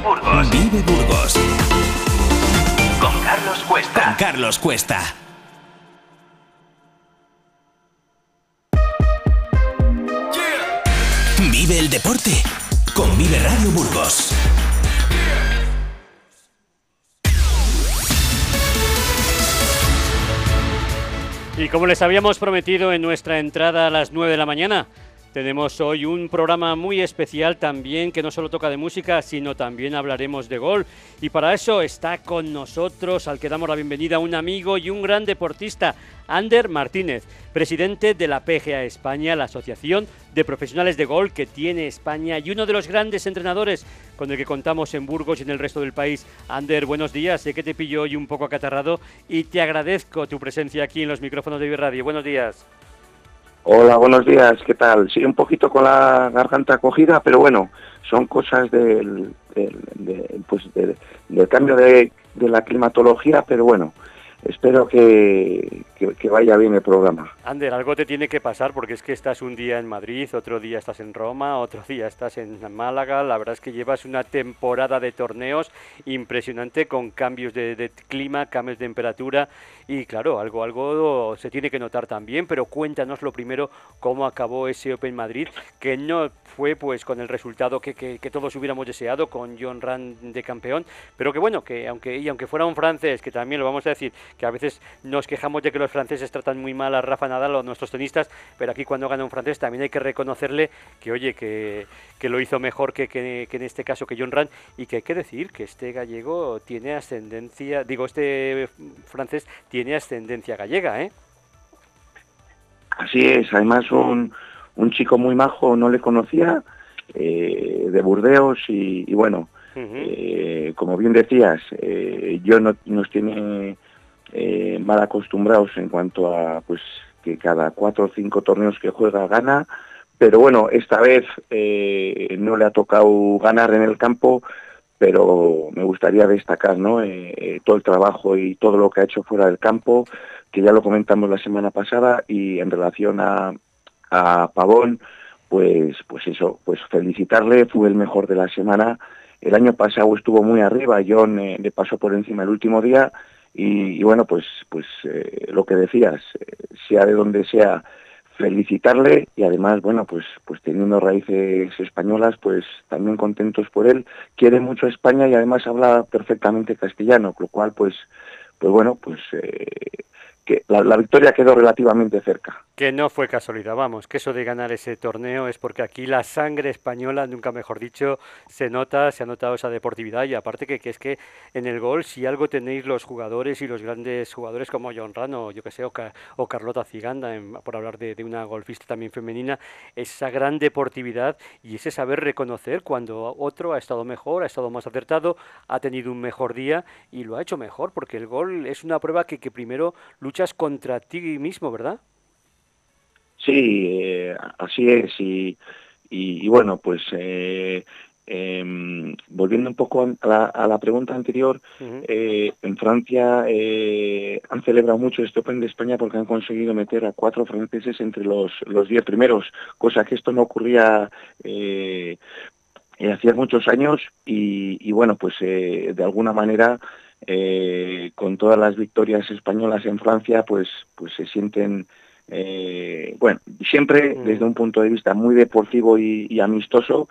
Vive Burgos. Vive Burgos. Con Carlos Cuesta. Con Carlos Cuesta. Vive el deporte con Vive Radio Burgos. Y como les habíamos prometido en nuestra entrada a las 9 de la mañana, tenemos hoy un programa muy especial también que no solo toca de música, sino también hablaremos de gol. Y para eso está con nosotros, al que damos la bienvenida, un amigo y un gran deportista, Ander Martínez, presidente de la PGA España, la Asociación de Profesionales de Gol que tiene España y uno de los grandes entrenadores con el que contamos en Burgos y en el resto del país. Ander, buenos días, sé que te pillo hoy un poco acatarrado y te agradezco tu presencia aquí en los micrófonos de Radio. Buenos días. Hola, buenos días, ¿qué tal? Sí, un poquito con la garganta cogida, pero bueno, son cosas del, pues del cambio de la climatología, pero bueno, espero que, que, vaya bien el programa. Ander, algo te tiene que pasar porque es que estás un día en Madrid, otro día estás en Roma, otro día estás en Málaga. La verdad es que llevas una temporada de torneos impresionante con cambios de, de clima, cambios de temperatura y claro, algo, algo se tiene que notar también. Pero cuéntanos lo primero cómo acabó ese Open Madrid, que no fue pues con el resultado que, que, que todos hubiéramos deseado, con John Rand de campeón, pero que bueno, que aunque y aunque fuera un francés, que también lo vamos a decir, que a veces nos quejamos de que los franceses tratan muy mal a Rafa Nadal o a nuestros tenistas, pero aquí cuando gana un francés también hay que reconocerle que, oye, que, que lo hizo mejor que, que, que, en este caso que John Rand y que hay que decir que este gallego tiene ascendencia, digo, este francés tiene ascendencia gallega, ¿eh? Así es, además un, un chico muy majo, no le conocía, eh, de Burdeos y, y bueno, uh -huh. eh, como bien decías, eh, yo no, nos tiene eh, mal acostumbrados en cuanto a pues que cada cuatro o cinco torneos que juega gana, pero bueno, esta vez eh, no le ha tocado ganar en el campo, pero me gustaría destacar ¿no? Eh, todo el trabajo y todo lo que ha hecho fuera del campo, que ya lo comentamos la semana pasada, y en relación a, a Pavón, pues, pues eso, pues felicitarle, fue el mejor de la semana. El año pasado estuvo muy arriba, John eh, le pasó por encima el último día, y, y bueno, pues, pues eh, lo que decías, eh, sea de donde sea, felicitarle y además, bueno, pues, pues teniendo raíces españolas, pues también contentos por él. Quiere mucho a España y además habla perfectamente castellano, lo cual, pues, pues bueno, pues eh, que la, la, victoria quedó relativamente cerca. Que no fue casualidad, vamos, que eso de ganar ese torneo es porque aquí la sangre española, nunca mejor dicho, se nota, se ha notado esa deportividad y aparte que, que es que en el gol, si algo tenéis los jugadores y los grandes jugadores como John Rano, yo que sé, o, o Carlota Ciganda, en, por hablar de, de, una golfista también femenina, esa gran deportividad y ese saber reconocer cuando otro ha estado mejor, ha estado más acertado, ha tenido un mejor día y lo ha hecho mejor, porque el gol es una prueba que, que primero luchas contra ti mismo, ¿verdad? Sí, eh, así es. Y, y, y, bueno, pues eh, eh, volviendo un poco a la, a la pregunta anterior, uh -huh. en Francia eh, han celebrado mucho este Open de España porque han conseguido meter a cuatro franceses entre los, los diez primeros, cosa que esto no ocurría eh, hacía muchos años y, y bueno, pues de alguna manera eh, con todas las victorias españolas en Francia, pues, pues se sienten, eh, bueno, siempre mm. desde un punto de vista muy deportivo y, y amistoso.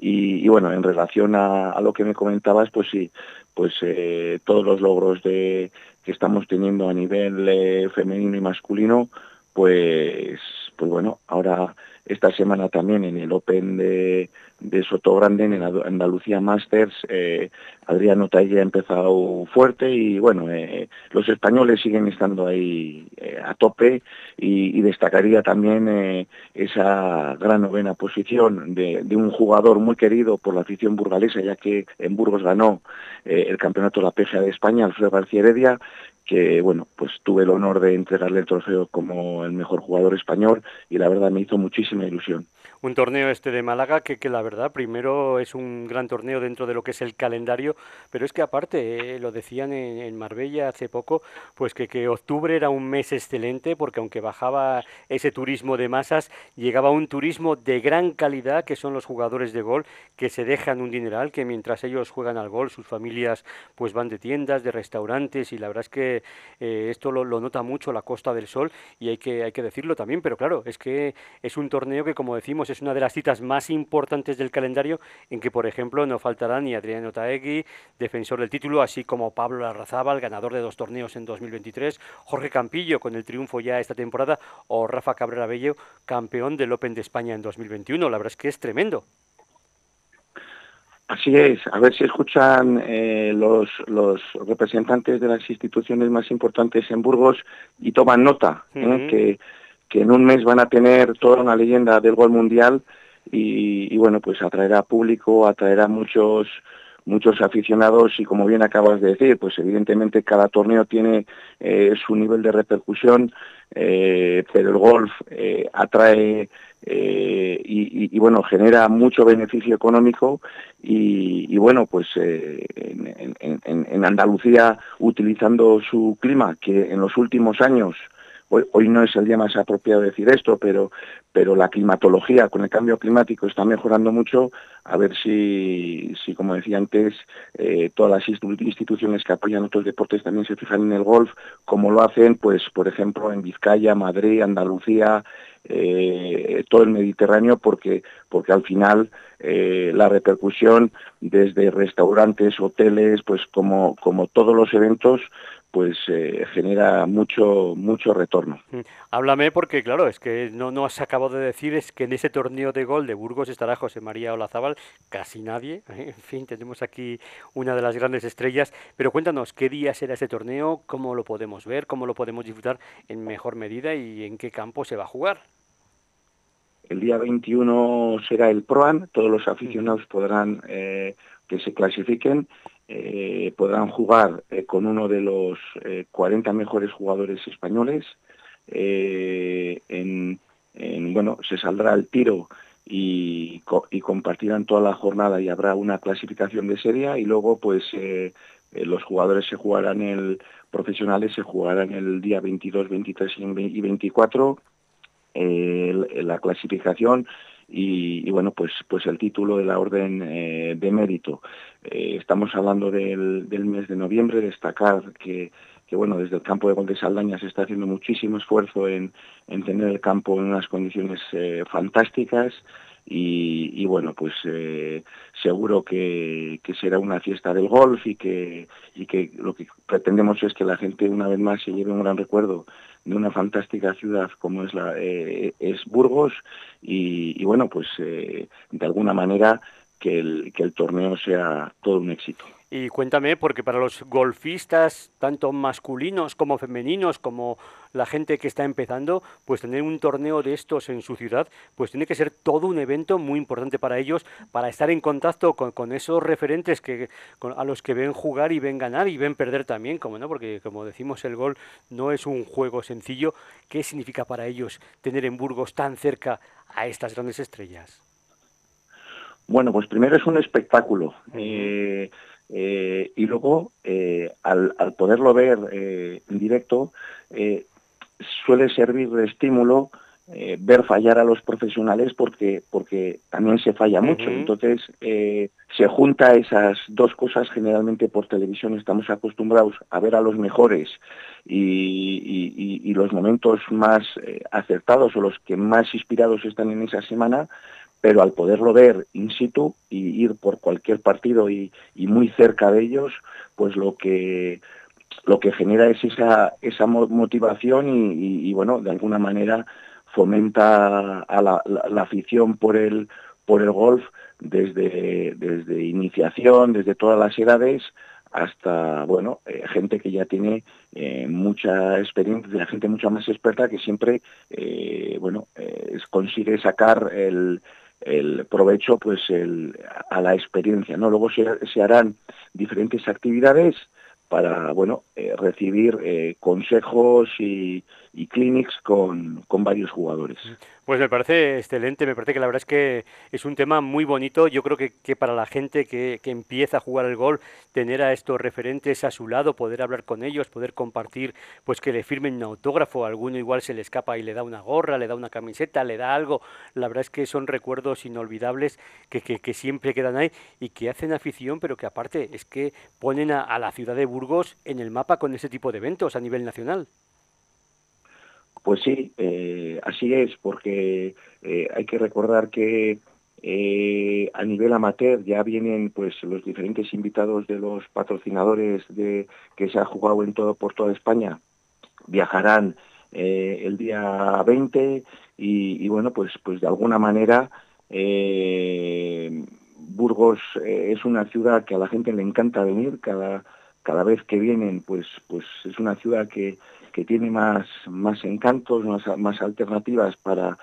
Y, y, bueno, en relación a, a, lo que me comentabas, pues sí, pues eh, todos los logros de, que estamos teniendo a nivel eh, femenino y masculino, pues, pues bueno, ahora esta semana también en el Open de, de Sotogrande, en Andalucía Masters, eh, Adriano Talle ha empezado fuerte y bueno, eh, los españoles siguen estando ahí eh, a tope y, destacaría también esa gran novena posición de, de, un jugador muy querido por la afición burgalesa, ya que en Burgos ganó el campeonato de la PGA de España, Alfredo García Heredia, que bueno, pues tuve el honor de entregarle el trofeo como el mejor jugador español y la verdad me hizo muchísima ilusión. Un torneo este de Málaga que, que, la verdad primero es un gran torneo dentro de lo que es el calendario, pero es que aparte, eh, lo decían en, Marbella hace poco, pues que, que octubre era un mes excelente porque aunque bajaba ese turismo de masas, llegaba un turismo de gran calidad que son los jugadores de gol que se dejan un dineral, que mientras ellos juegan al gol, sus familias pues van de tiendas, de restaurantes y la verdad es que eh, esto lo, lo, nota mucho la Costa del Sol y hay que, hay que decirlo también, pero claro, es que es un torneo que como decimos es una de las citas más importantes del calendario en que por ejemplo no faltará ni Adriano Taegui, defensor del título, así como Pablo Larrazábal, ganador de dos torneos en 2023, Jorge Campillo con el triunfo ya esta temporada o Rafa Cabrera Bello, campeón del Open de España en 2021. La verdad es que es tremendo. Así es, a ver si escuchan eh, los, los, representantes de las instituciones más importantes en Burgos y toman nota, ¿eh? que, que, en un mes van a tener toda una leyenda del gol mundial y, bueno, pues atraerá público, atraerá muchos muchos aficionados y como bien acabas de decir, pues evidentemente cada torneo tiene eh, su nivel de repercusión, eh, pero el golf eh, atrae y, bueno, genera mucho beneficio económico y, bueno, pues en, Andalucía, utilizando su clima, que en los últimos años, hoy, no es el día más apropiado decir esto, pero, pero la climatología con el cambio climático está mejorando mucho, a ver si, si como decía antes, eh, todas las instituciones que apoyan otros deportes también se fijan en el golf, como lo hacen, pues, por ejemplo, en Vizcaya, Madrid, Andalucía, eh, todo el Mediterráneo porque, porque al final eh, la repercusión desde restaurantes, hoteles, pues como, como todos los eventos, pues eh, genera mucho mucho retorno. Mm. Háblame porque claro, es que no, no has acabado de decir es que en ese torneo de gol de Burgos estará José María Olazábal, casi nadie, en fin, tenemos aquí una de las grandes estrellas, pero cuéntanos, ¿qué día será ese torneo? ¿Cómo lo podemos ver? ¿Cómo lo podemos disfrutar en mejor medida y en qué campo se va a jugar? El día 21 será el PROAN, todos los aficionados podrán eh, que se clasifiquen, eh, podrán jugar eh, con uno de los eh, 40 mejores jugadores españoles. Eh, en, en, bueno, se saldrá el tiro y, y, compartirán toda la jornada y habrá una clasificación de serie y luego pues los jugadores se jugarán el profesionales se jugarán el día 22, 23 y 24 eh, la clasificación y, bueno pues pues el título de la orden eh, de mérito. Eh, estamos hablando del, del, mes de noviembre destacar que, que bueno desde el campo de gol de Saldaña se está haciendo muchísimo esfuerzo en, en tener el campo en unas condiciones eh, fantásticas y, bueno pues eh, seguro que, será una fiesta del golf y que y que lo que pretendemos es que la gente una vez más se lleve un gran recuerdo de una fantástica ciudad como es la eh, es Burgos y, y bueno pues eh, de alguna manera que el, que el torneo sea todo un éxito. Y cuéntame, porque para los golfistas, tanto masculinos como femeninos, como la gente que está empezando, pues tener un torneo de estos en su ciudad, pues tiene que ser todo un evento muy importante para ellos, para estar en contacto con, esos referentes que con, a los que ven jugar y ven ganar y ven perder también, como no, porque como decimos el gol no es un juego sencillo. ¿Qué significa para ellos tener en Burgos tan cerca a estas grandes estrellas? Bueno, pues primero es un espectáculo. Eh, eh, y luego, eh, al, al, poderlo ver en directo, suele servir de estímulo ver fallar a los profesionales porque, porque también se falla mucho. Uh -huh. Entonces, se junta esas dos cosas. Generalmente por televisión estamos acostumbrados a ver a los mejores y, y, y los momentos más acertados o los que más inspirados están en esa semana pero al poderlo ver in situ y ir por cualquier partido y, muy cerca de ellos, pues lo que lo que genera es esa, esa motivación y, bueno, de alguna manera fomenta a la, afición por el, por el golf desde, desde iniciación, desde todas las edades, hasta bueno eh, gente que ya tiene eh, mucha experiencia, gente mucho más experta que siempre eh, bueno consigue sacar el, el provecho pues el, a la experiencia no luego se, se harán diferentes actividades para bueno eh, recibir eh, consejos y, y clinics con, con varios jugadores. Pues me parece excelente, me parece que la verdad es que es un tema muy bonito. Yo creo que, que para la gente que, que, empieza a jugar el gol, tener a estos referentes a su lado, poder hablar con ellos, poder compartir, pues que le firmen un autógrafo, alguno igual se le escapa y le da una gorra, le da una camiseta, le da algo. La verdad es que son recuerdos inolvidables que, que siempre quedan ahí y que hacen afición, pero que aparte es que ponen a, a la ciudad de Burgos en el mapa con ese tipo de eventos a nivel nacional. Pues sí, eh, así es, porque eh, hay que recordar que eh, a nivel amateur ya vienen pues los diferentes invitados de los patrocinadores de que se ha jugado en todo por toda España. Viajarán el día 20 y, y, bueno pues pues de alguna manera Burgos es una ciudad que a la gente le encanta venir cada cada vez que vienen pues pues es una ciudad que que tiene más, más encantos, más, más alternativas para,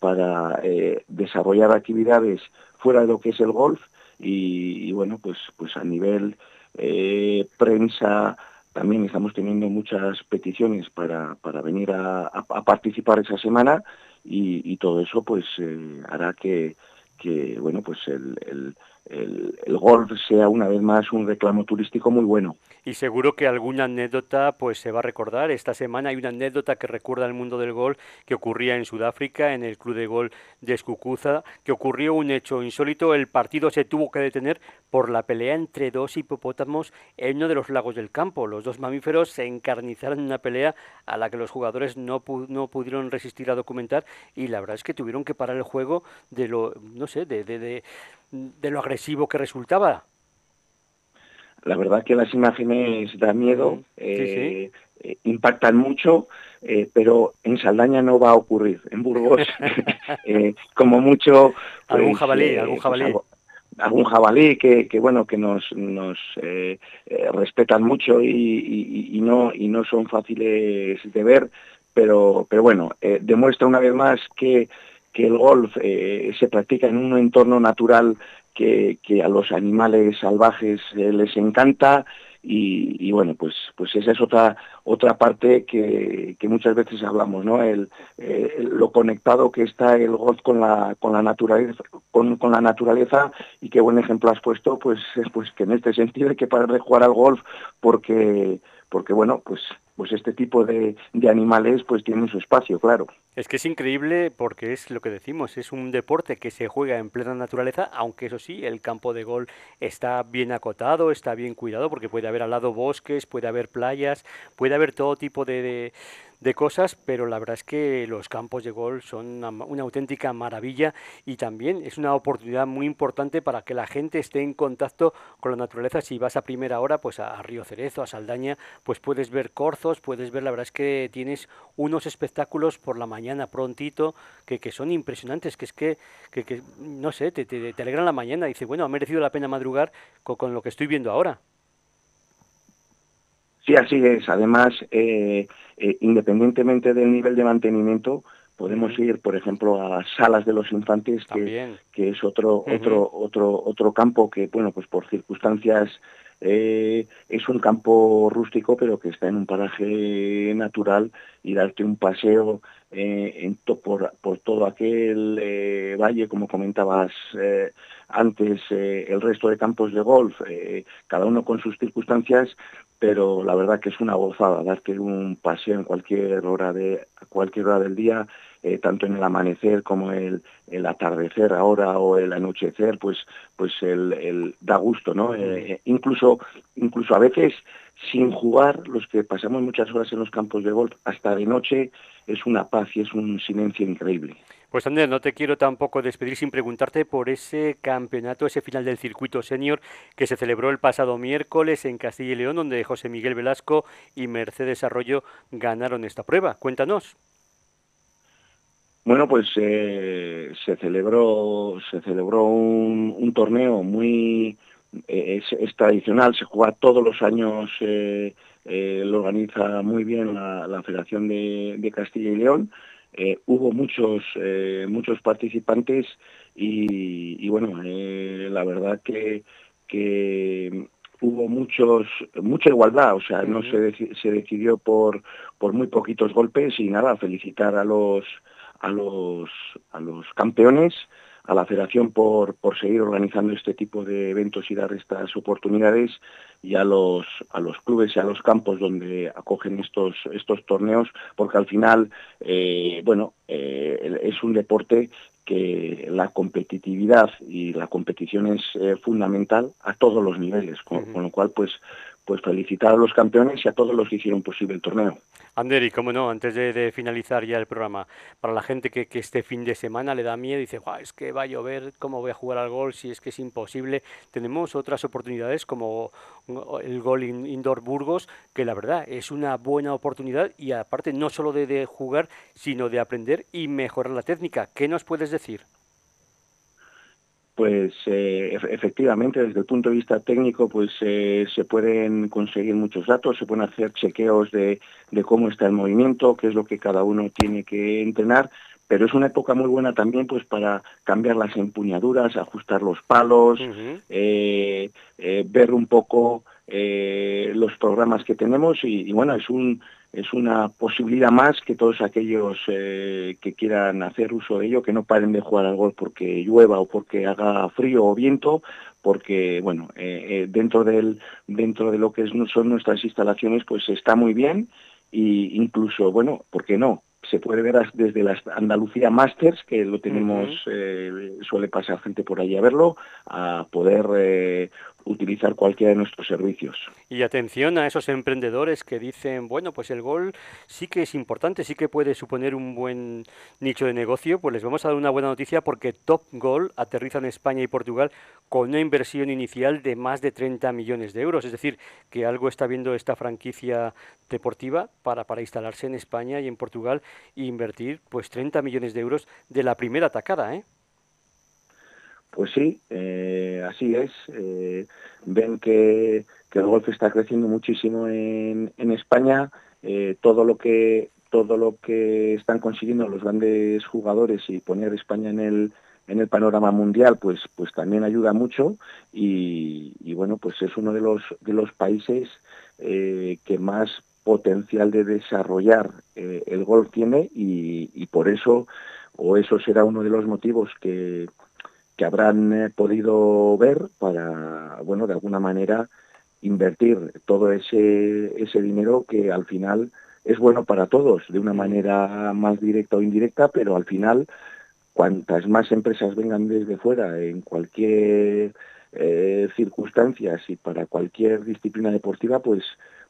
para eh, desarrollar actividades fuera de lo que es el golf. Y, bueno, pues, pues a nivel eh, prensa también estamos teniendo muchas peticiones para, para venir a, participar esa semana. Y, y todo eso pues eh, hará que, que bueno pues el, el el, el, golf sea una vez más un reclamo turístico muy bueno. Y seguro que alguna anécdota pues se va a recordar. Esta semana hay una anécdota que recuerda al mundo del golf que ocurría en Sudáfrica, en el club de golf de Escucuza, que ocurrió un hecho insólito. El partido se tuvo que detener por la pelea entre dos hipopótamos en uno de los lagos del campo. Los dos mamíferos se encarnizaron en una pelea a la que los jugadores no, pu no pudieron resistir a documentar y la verdad es que tuvieron que parar el juego de lo, sé, de, de, de de lo agresivo que resultaba. La verdad que las imágenes dan miedo, eh, sí. Eh, impactan mucho, eh, pero en Saldaña no va a ocurrir. En Burgos, eh, como mucho... Pues, algún jabalí, algún jabalí. Pues, algún jabalí que, que bueno que nos, nos eh, eh, respetan mucho y, y, y, no y no son fáciles de ver pero pero bueno eh, demuestra una vez más que que el golf eh, se practica en un entorno natural que, que a los animales salvajes eh, les encanta y, y, bueno pues pues esa es otra otra parte que, muchas veces hablamos no el, eh, lo conectado que está el golf con la con la naturaleza con, con la naturaleza y qué buen ejemplo has puesto pues pues que en este sentido hay que parar de jugar al golf porque porque bueno pues pues este tipo de, de, animales pues tienen su espacio, claro. Es que es increíble porque es lo que decimos, es un deporte que se juega en plena naturaleza, aunque eso sí, el campo de gol está bien acotado, está bien cuidado, porque puede haber al lado bosques, puede haber playas, puede haber todo tipo de, de cosas, pero la verdad es que los campos de golf son una, auténtica maravilla y también es una oportunidad muy importante para que la gente esté en contacto con la naturaleza. Si vas a primera hora, pues a, Río Cerezo, a Saldaña, pues puedes ver corzos, puedes ver, la verdad es que tienes unos espectáculos por la mañana prontito que, que son impresionantes, que es que, que, no sé, te, te, alegran la mañana dice, bueno, ha merecido la pena madrugar con lo que estoy viendo ahora. Sí, así es. Además, eh, eh, independientemente del nivel de mantenimiento, podemos ir, por ejemplo, a salas de los infantes, que, que es otro, uh -huh. otro, otro, otro campo que, bueno, pues por circunstancias eh, es un campo rústico, pero que está en un paraje natural y darte un paseo eh, en to por, por todo aquel eh, valle, como comentabas antes, el resto de campos de golf, cada uno con sus circunstancias, pero la verdad que es una gozada darte un paseo en cualquier hora de cualquier hora del día eh, tanto en el amanecer como el, el atardecer ahora o el anochecer pues pues el, el da gusto no eh, incluso incluso a veces sin jugar los que pasamos muchas horas en los campos de golf hasta de noche es una paz y es un silencio increíble pues Andrés, no te quiero tampoco despedir sin preguntarte por ese campeonato, ese final del circuito senior que se celebró el pasado miércoles en Castilla y León, donde José Miguel Velasco y Mercedes Arroyo ganaron esta prueba. Cuéntanos. Bueno, pues eh, se celebró se celebró un, un torneo muy eh, es, tradicional, se juega todos los años, eh, eh lo organiza muy bien la, la Federación de, de Castilla y León. Eh, hubo muchos eh, muchos participantes y, y bueno eh, la verdad que, que hubo muchos mucha igualdad, o sea, no se, se decidió por por muy poquitos golpes y nada, felicitar a los a los a los campeones a la federación por, por seguir organizando este tipo de eventos y dar estas oportunidades y a los, a los clubes y a los campos donde acogen estos, estos torneos, porque al final, eh, bueno, eh, es un deporte que la competitividad y la competición es eh, fundamental a todos los niveles, con, con, lo cual pues pues felicitar a los campeones y a todos los que hicieron posible el torneo. Ander, y cómo no, antes de, finalizar ya el programa, para la gente que, este fin de semana le da miedo y dice, es que va a llover, ¿cómo voy a jugar al gol si es que es imposible? Tenemos otras oportunidades como el gol indoor Burgos, que la verdad es una buena oportunidad y aparte no solo de jugar, sino de aprender y mejorar la técnica. ¿Qué nos puedes decir? Pues eh, efectivamente desde el punto de vista técnico pues eh, se pueden conseguir muchos datos, se pueden hacer chequeos de, de, cómo está el movimiento, qué es lo que cada uno tiene que entrenar, pero es una época muy buena también pues para cambiar las empuñaduras, ajustar los palos, eh, ver un poco los programas que tenemos y, y bueno, es un es una posibilidad más que todos aquellos eh, que quieran hacer uso de ello, que no paren de jugar al golf porque llueva o porque haga frío o viento, porque bueno, eh, eh, dentro del dentro de lo que son nuestras instalaciones, pues está muy bien y incluso bueno, ¿por qué no? Se puede ver desde la Andalucía Masters, que lo tenemos, suele pasar gente por allí a verlo, a poder utilizar cualquiera de nuestros servicios. Y atención a esos emprendedores que dicen, bueno, pues el gol sí que es importante, sí que puede suponer un buen nicho de negocio, pues les vamos a dar una buena noticia porque Top Goal aterriza en España y Portugal con una inversión inicial de más de 30 millones de euros, es decir, que algo está viendo esta franquicia deportiva para, para instalarse en España y en Portugal e invertir pues 30 millones de euros de la primera atacada, ¿eh? Pues sí, eh, así es. Eh, ven que, el golf está creciendo muchísimo en, España. Eh, todo lo que todo lo que están consiguiendo los grandes jugadores y poner España en el en el panorama mundial, pues pues también ayuda mucho y, bueno, pues es uno de los de los países que más potencial de desarrollar el golf tiene y por eso o eso será uno de los motivos que que habrán eh, podido ver para, bueno, de alguna manera invertir todo ese, ese dinero que al final es bueno para todos, de una manera más directa o indirecta, pero al final, cuantas más empresas vengan desde fuera en cualquier eh, circunstancias y para cualquier disciplina deportiva, pues,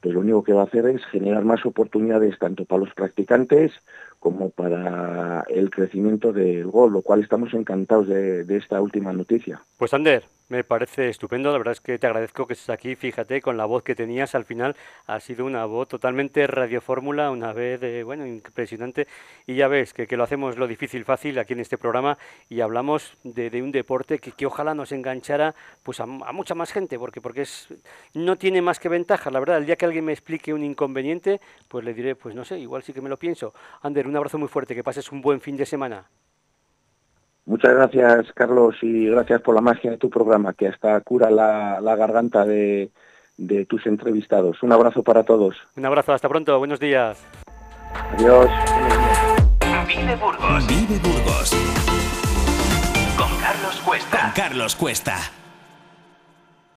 pues lo único que va a hacer es generar más oportunidades tanto para los practicantes como para el crecimiento del gol, lo cual estamos encantados de, de esta última noticia. Pues Ander, me parece estupendo, la verdad es que te agradezco que estés aquí, fíjate, con la voz que tenías al final, ha sido una voz totalmente radiofórmula, una vez, de, bueno, impresionante, y ya ves que, que, lo hacemos lo difícil fácil aquí en este programa y hablamos de, de un deporte que, que, ojalá nos enganchara pues a, a, mucha más gente, porque, porque es, no tiene más que ventaja, la verdad, el día que alguien me explique un inconveniente, pues le diré, pues no sé, igual sí que me lo pienso. Ander, un abrazo muy fuerte, que pases un buen fin de semana. Muchas gracias, Carlos, y gracias por la magia de tu programa, que hasta cura la, la garganta de, de tus entrevistados. Un abrazo para todos. Un abrazo, hasta pronto, buenos días. Adiós. Vive Burgos. Vive Burgos. Con Carlos Cuesta. Con Carlos Cuesta.